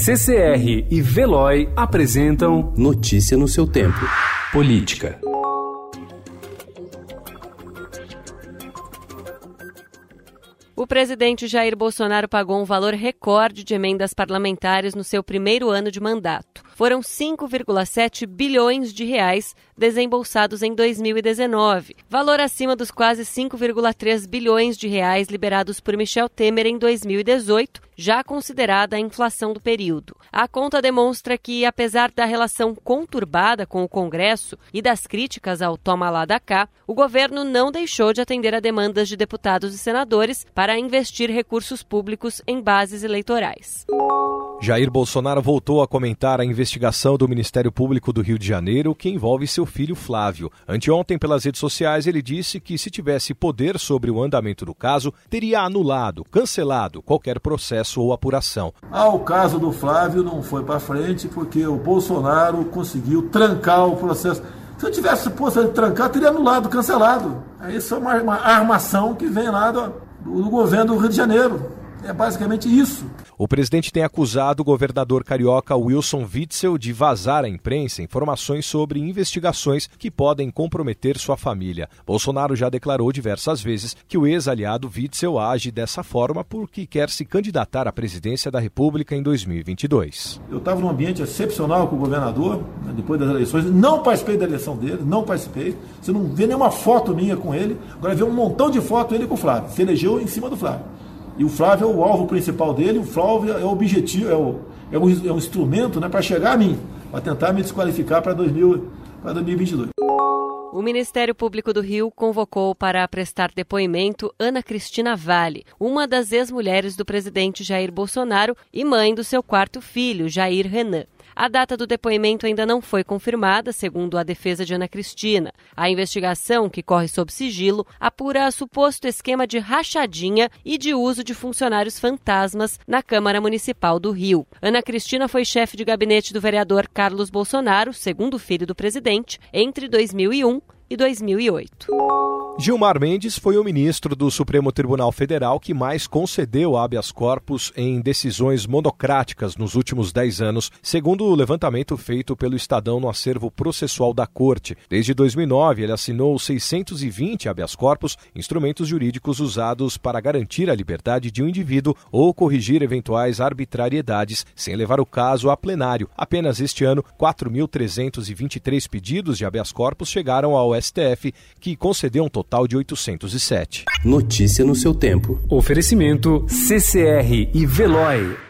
CCR e Veloy apresentam Notícia no seu tempo. Política. O presidente Jair Bolsonaro pagou um valor recorde de emendas parlamentares no seu primeiro ano de mandato. Foram 5,7 bilhões de reais desembolsados em 2019, valor acima dos quase 5,3 bilhões de reais liberados por Michel Temer em 2018, já considerada a inflação do período. A conta demonstra que, apesar da relação conturbada com o Congresso e das críticas ao toma lá da cá, o governo não deixou de atender a demandas de deputados e senadores para investir recursos públicos em bases eleitorais. Jair Bolsonaro voltou a comentar a investigação do Ministério Público do Rio de Janeiro que envolve seu filho Flávio. Anteontem, pelas redes sociais, ele disse que se tivesse poder sobre o andamento do caso, teria anulado, cancelado qualquer processo ou apuração. Ah, o caso do Flávio não foi para frente porque o Bolsonaro conseguiu trancar o processo. Se eu tivesse posto de trancar, teria anulado, cancelado. Isso é uma, uma armação que vem lá do, do governo do Rio de Janeiro. É basicamente isso. O presidente tem acusado o governador carioca Wilson Witzel de vazar à imprensa informações sobre investigações que podem comprometer sua família. Bolsonaro já declarou diversas vezes que o ex-aliado Witzel age dessa forma porque quer se candidatar à presidência da República em 2022. Eu estava num ambiente excepcional com o governador, né, depois das eleições, não participei da eleição dele, não participei. Você não vê nenhuma foto minha com ele, agora vê um montão de foto ele com o Flávio. Se elegeu em cima do Flávio. E o Flávio é o alvo principal dele, o Flávio é o objetivo, é o, é é um instrumento né, para chegar a mim, para tentar me desqualificar para 2022. O Ministério Público do Rio convocou para prestar depoimento Ana Cristina Vale, uma das ex-mulheres do presidente Jair Bolsonaro e mãe do seu quarto filho, Jair Renan. A data do depoimento ainda não foi confirmada, segundo a defesa de Ana Cristina. A investigação, que corre sob sigilo, apura suposto esquema de rachadinha e de uso de funcionários fantasmas na Câmara Municipal do Rio. Ana Cristina foi chefe de gabinete do vereador Carlos Bolsonaro, segundo filho do presidente, entre 2001 e 2008. Gilmar Mendes foi o ministro do Supremo Tribunal Federal que mais concedeu habeas corpus em decisões monocráticas nos últimos 10 anos, segundo o levantamento feito pelo Estadão no acervo processual da Corte. Desde 2009, ele assinou 620 habeas corpus, instrumentos jurídicos usados para garantir a liberdade de um indivíduo ou corrigir eventuais arbitrariedades, sem levar o caso a plenário. Apenas este ano, 4.323 pedidos de habeas corpus chegaram ao STF, que concedeu um total de 807. Notícia no seu tempo. Oferecimento CCR e Veloy.